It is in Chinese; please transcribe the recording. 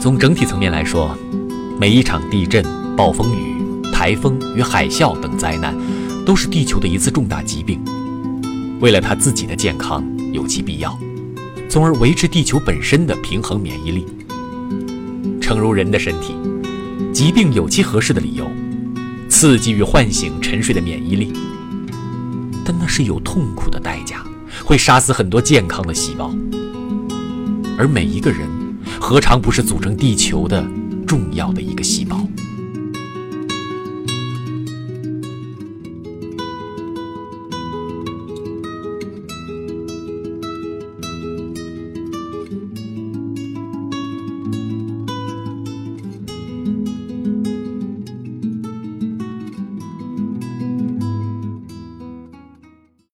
从整体层面来说，每一场地震、暴风雨、台风与海啸等灾难，都是地球的一次重大疾病。为了他自己的健康，有其必要，从而维持地球本身的平衡免疫力。诚如人的身体，疾病有其合适的理由，刺激与唤醒沉睡的免疫力，但那是有痛苦的代价，会杀死很多健康的细胞。而每一个人，何尝不是组成地球的重要的一个细胞？